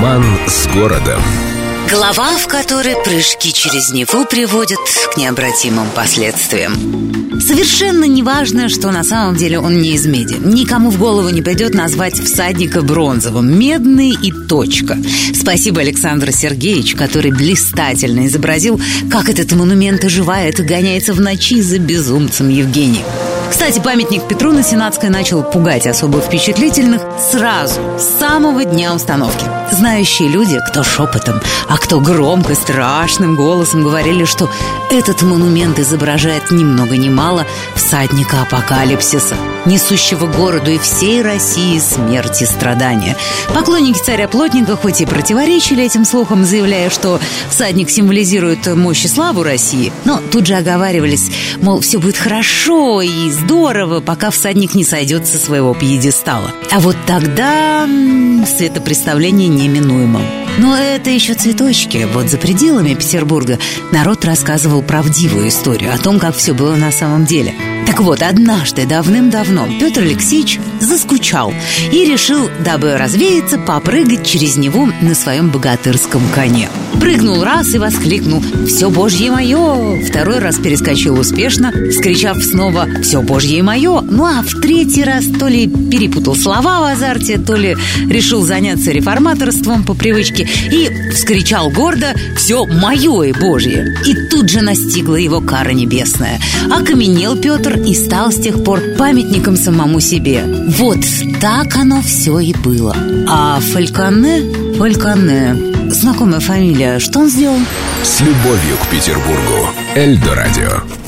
Роман с городом. Глава, в которой прыжки через него приводят к необратимым последствиям. Совершенно неважно, что на самом деле он не из меди. Никому в голову не придет назвать всадника бронзовым. Медный и точка. Спасибо Александру Сергеевичу, который блистательно изобразил, как этот монумент оживает и гоняется в ночи за безумцем Евгением. Кстати, памятник Петру на Сенатской начал пугать особо впечатлительных сразу, с самого дня установки. Знающие люди, кто шепотом, а кто громко, страшным голосом говорили, что этот монумент изображает ни много ни мало всадника апокалипсиса, несущего городу и всей России смерти и страдания. Поклонники царя Плотника хоть и противоречили этим слухам, заявляя, что всадник символизирует мощь и славу России, но тут же оговаривались, мол, все будет хорошо и здорово, пока всадник не сойдет со своего пьедестала. А вот тогда светопредставление неминуемо. Но это еще цветочки. Вот за пределами Петербурга народ рассказывал правдивую историю о том, как все было на самом деле. Так вот, однажды давным-давно Петр Алексеевич заскучал и решил, дабы развеяться, попрыгать через него на своем богатырском коне. Прыгнул раз и воскликнул «Все Божье мое!» Второй раз перескочил успешно, скричав снова «Все Божье мое!» Ну а в третий раз то ли перепутал слова в азарте, то ли решил заняться реформаторством по привычке и вскричал гордо «Все мое и Божье!» И тут же настигла его кара небесная. Окаменел Петр и стал с тех пор памятником самому себе. Вот так оно все и было. А Фальконе... Фальконе... Знакомая фамилия. Что он сделал? С любовью к Петербургу. Эльдо радио.